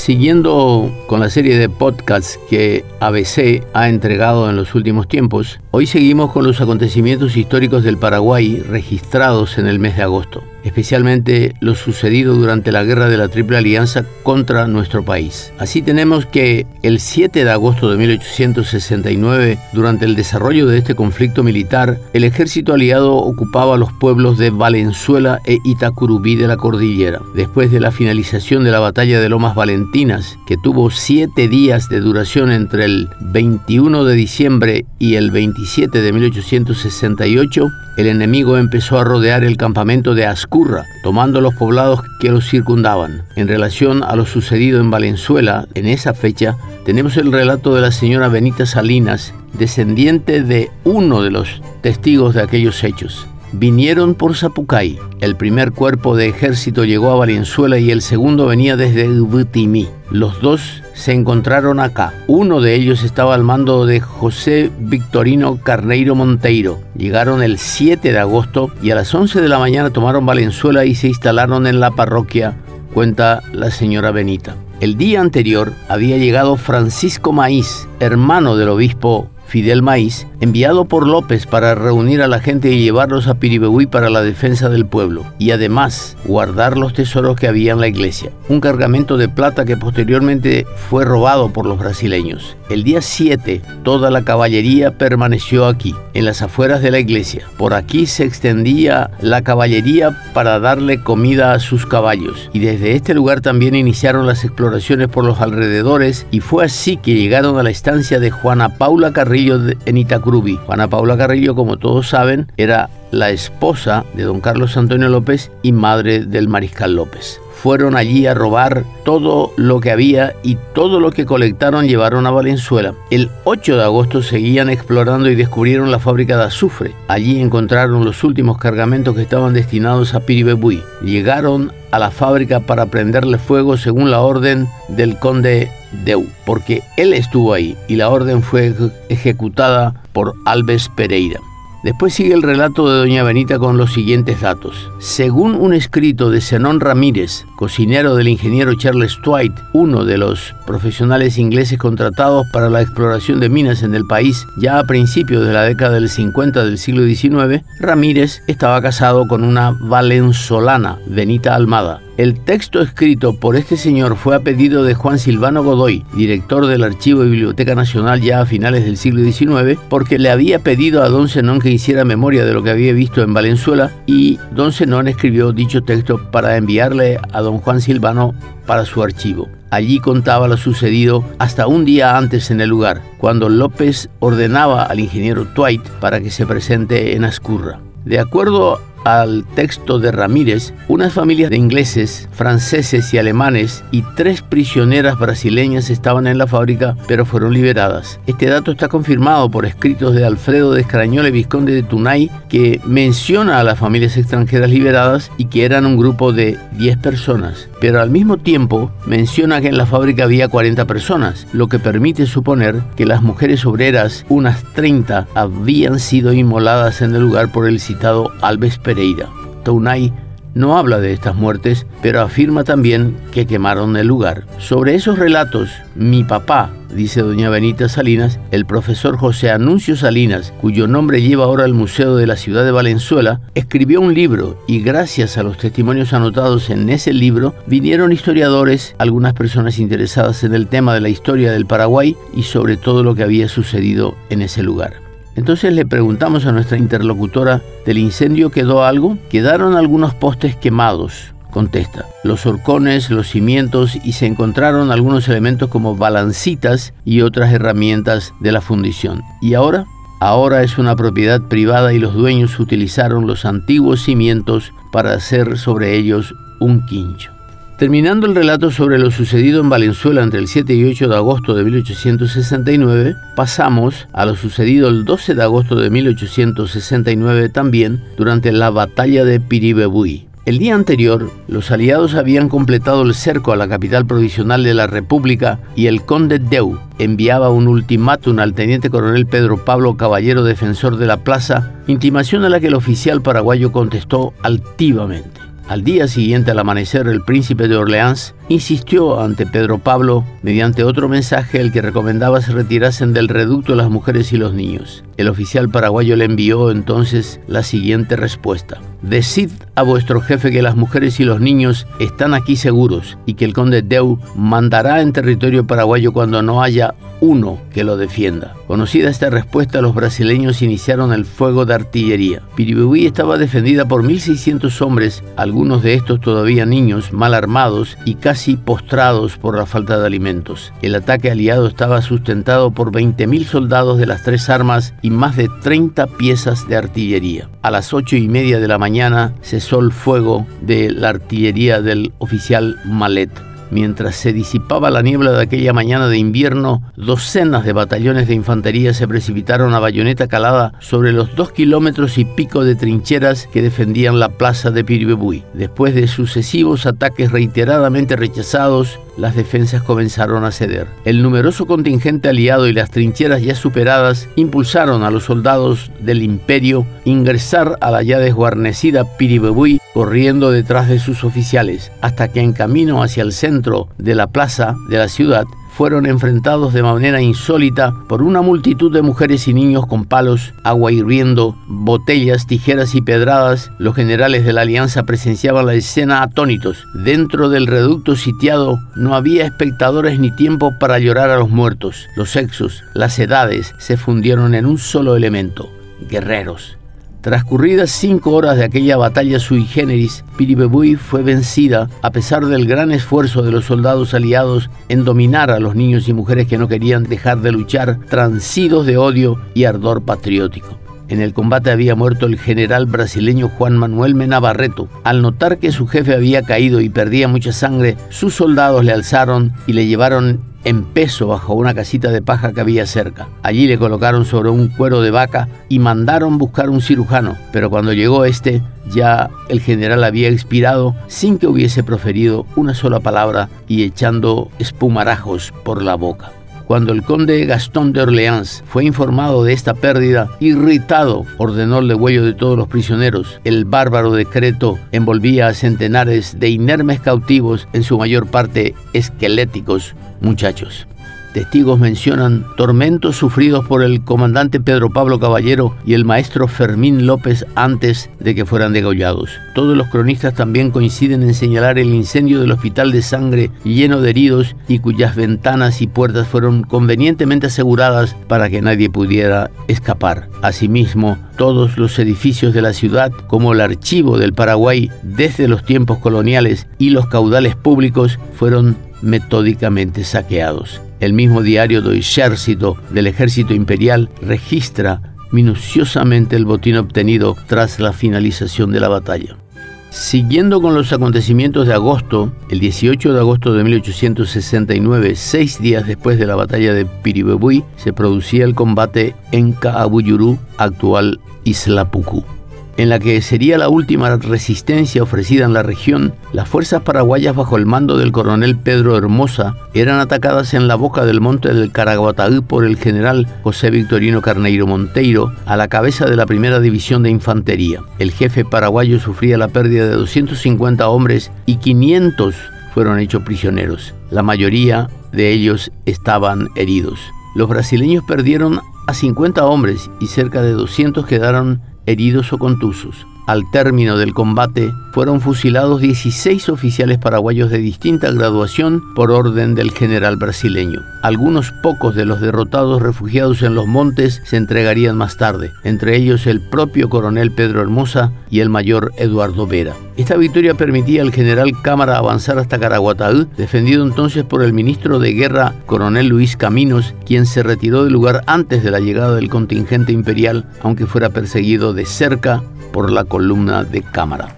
Siguiendo con la serie de podcasts que ABC ha entregado en los últimos tiempos, hoy seguimos con los acontecimientos históricos del Paraguay registrados en el mes de agosto especialmente lo sucedido durante la guerra de la Triple Alianza contra nuestro país. Así tenemos que el 7 de agosto de 1869, durante el desarrollo de este conflicto militar, el ejército aliado ocupaba los pueblos de Valenzuela e Itacurubí de la cordillera. Después de la finalización de la batalla de Lomas Valentinas, que tuvo siete días de duración entre el 21 de diciembre y el 27 de 1868, el enemigo empezó a rodear el campamento de Ascurra, tomando los poblados que los circundaban. En relación a lo sucedido en Valenzuela, en esa fecha, tenemos el relato de la señora Benita Salinas, descendiente de uno de los testigos de aquellos hechos. Vinieron por Zapucay. El primer cuerpo de ejército llegó a Valenzuela y el segundo venía desde Ubutimí. Los dos se encontraron acá. Uno de ellos estaba al mando de José Victorino Carneiro Monteiro. Llegaron el 7 de agosto y a las 11 de la mañana tomaron Valenzuela y se instalaron en la parroquia, cuenta la señora Benita. El día anterior había llegado Francisco Maíz, hermano del obispo Fidel Maíz, enviado por López para reunir a la gente y llevarlos a Piribehuí para la defensa del pueblo, y además guardar los tesoros que había en la iglesia. Un cargamento de plata que posteriormente fue robado por los brasileños. El día 7, toda la caballería permaneció aquí, en las afueras de la iglesia. Por aquí se extendía la caballería para darle comida a sus caballos, y desde este lugar también iniciaron las exploraciones por los alrededores, y fue así que llegaron a la estancia de Juana Paula Carrillo en Itacrubi. Juana Paula Carrillo, como todos saben, era la esposa de don Carlos Antonio López y madre del mariscal López. Fueron allí a robar todo lo que había y todo lo que colectaron llevaron a Valenzuela. El 8 de agosto seguían explorando y descubrieron la fábrica de azufre. Allí encontraron los últimos cargamentos que estaban destinados a Piribebuy. Llegaron a la fábrica para prenderle fuego según la orden del conde Deu, porque él estuvo ahí y la orden fue ejecutada por Alves Pereira. Después sigue el relato de Doña Benita con los siguientes datos. Según un escrito de Zenón Ramírez, cocinero del ingeniero Charles Dwight, uno de los profesionales ingleses contratados para la exploración de minas en el país ya a principios de la década del 50 del siglo XIX, Ramírez estaba casado con una valenzolana, Benita Almada, el texto escrito por este señor fue a pedido de Juan Silvano Godoy, director del Archivo y Biblioteca Nacional ya a finales del siglo XIX, porque le había pedido a don Zenón que hiciera memoria de lo que había visto en Valenzuela y don Zenón escribió dicho texto para enviarle a don Juan Silvano para su archivo. Allí contaba lo sucedido hasta un día antes en el lugar, cuando López ordenaba al ingeniero Twight para que se presente en Ascurra. De acuerdo al texto de Ramírez, unas familias de ingleses, franceses y alemanes y tres prisioneras brasileñas estaban en la fábrica, pero fueron liberadas. Este dato está confirmado por escritos de Alfredo de Escarañola Vizconde de Tunay, que menciona a las familias extranjeras liberadas y que eran un grupo de 10 personas. Pero al mismo tiempo menciona que en la fábrica había 40 personas, lo que permite suponer que las mujeres obreras, unas 30, habían sido inmoladas en el lugar por el citado Alves Pereira. Tounay no habla de estas muertes, pero afirma también que quemaron el lugar. Sobre esos relatos, mi papá, dice doña Benita Salinas, el profesor José Anuncio Salinas, cuyo nombre lleva ahora el Museo de la Ciudad de Valenzuela, escribió un libro y gracias a los testimonios anotados en ese libro, vinieron historiadores, algunas personas interesadas en el tema de la historia del Paraguay y sobre todo lo que había sucedido en ese lugar. Entonces le preguntamos a nuestra interlocutora, ¿del incendio quedó algo? Quedaron algunos postes quemados, contesta. Los horcones, los cimientos y se encontraron algunos elementos como balancitas y otras herramientas de la fundición. ¿Y ahora? Ahora es una propiedad privada y los dueños utilizaron los antiguos cimientos para hacer sobre ellos un quincho. Terminando el relato sobre lo sucedido en Valenzuela entre el 7 y 8 de agosto de 1869, pasamos a lo sucedido el 12 de agosto de 1869 también durante la batalla de Piribebuy. El día anterior, los aliados habían completado el cerco a la capital provisional de la República y el conde Deu enviaba un ultimátum al teniente coronel Pedro Pablo Caballero, defensor de la plaza, intimación a la que el oficial paraguayo contestó altivamente. Al día siguiente al amanecer, el príncipe de Orleans insistió ante Pedro Pablo, mediante otro mensaje, el que recomendaba se retirasen del reducto las mujeres y los niños. El oficial paraguayo le envió entonces la siguiente respuesta. Decid a vuestro jefe que las mujeres y los niños están aquí seguros y que el conde Deu mandará en territorio paraguayo cuando no haya uno que lo defienda. Conocida esta respuesta, los brasileños iniciaron el fuego de artillería. Piribuí estaba defendida por 1.600 hombres, algunos de estos todavía niños, mal armados y casi postrados por la falta de alimentos. El ataque aliado estaba sustentado por 20.000 soldados de las tres armas y más de 30 piezas de artillería. A las ocho y media de la mañana cesó el fuego de la artillería del oficial Malet. Mientras se disipaba la niebla de aquella mañana de invierno, docenas de batallones de infantería se precipitaron a bayoneta calada sobre los dos kilómetros y pico de trincheras que defendían la plaza de Piribebuy. Después de sucesivos ataques reiteradamente rechazados, las defensas comenzaron a ceder. El numeroso contingente aliado y las trincheras ya superadas impulsaron a los soldados del imperio ingresar a la ya desguarnecida Piribebuy corriendo detrás de sus oficiales, hasta que en camino hacia el centro de la plaza de la ciudad fueron enfrentados de manera insólita por una multitud de mujeres y niños con palos, agua hirviendo, botellas, tijeras y pedradas. Los generales de la alianza presenciaban la escena atónitos. Dentro del reducto sitiado no había espectadores ni tiempo para llorar a los muertos. Los sexos, las edades se fundieron en un solo elemento, guerreros. Transcurridas cinco horas de aquella batalla sui generis, Piribebuy fue vencida a pesar del gran esfuerzo de los soldados aliados en dominar a los niños y mujeres que no querían dejar de luchar, transidos de odio y ardor patriótico. En el combate había muerto el general brasileño Juan Manuel Mena Barreto. Al notar que su jefe había caído y perdía mucha sangre, sus soldados le alzaron y le llevaron en peso bajo una casita de paja que había cerca. Allí le colocaron sobre un cuero de vaca y mandaron buscar un cirujano, pero cuando llegó este, ya el general había expirado sin que hubiese proferido una sola palabra y echando espumarajos por la boca. Cuando el conde Gastón de Orleans fue informado de esta pérdida, irritado, ordenó el degüello de todos los prisioneros. El bárbaro decreto envolvía a centenares de inermes cautivos, en su mayor parte esqueléticos muchachos. Testigos mencionan tormentos sufridos por el comandante Pedro Pablo Caballero y el maestro Fermín López antes de que fueran degollados. Todos los cronistas también coinciden en señalar el incendio del hospital de sangre lleno de heridos y cuyas ventanas y puertas fueron convenientemente aseguradas para que nadie pudiera escapar. Asimismo, todos los edificios de la ciudad, como el archivo del Paraguay desde los tiempos coloniales y los caudales públicos, fueron metódicamente saqueados. El mismo diario do Ejército del Ejército Imperial registra minuciosamente el botín obtenido tras la finalización de la batalla. Siguiendo con los acontecimientos de agosto, el 18 de agosto de 1869, seis días después de la batalla de Piribebuy, se producía el combate en Kaabuyuru, actual Isla Pucú en la que sería la última resistencia ofrecida en la región, las fuerzas paraguayas bajo el mando del coronel Pedro Hermosa eran atacadas en la boca del monte del Caraguataú por el general José Victorino Carneiro Monteiro a la cabeza de la primera división de infantería. El jefe paraguayo sufría la pérdida de 250 hombres y 500 fueron hechos prisioneros. La mayoría de ellos estaban heridos. Los brasileños perdieron a 50 hombres y cerca de 200 quedaron heridos o contusos. Al término del combate fueron fusilados 16 oficiales paraguayos de distinta graduación por orden del general brasileño. Algunos pocos de los derrotados refugiados en los montes se entregarían más tarde, entre ellos el propio coronel Pedro Hermosa y el mayor Eduardo Vera. Esta victoria permitía al general Cámara avanzar hasta Caraguataú, defendido entonces por el ministro de Guerra, coronel Luis Caminos, quien se retiró del lugar antes de la llegada del contingente imperial, aunque fuera perseguido de cerca por la columna de cámara.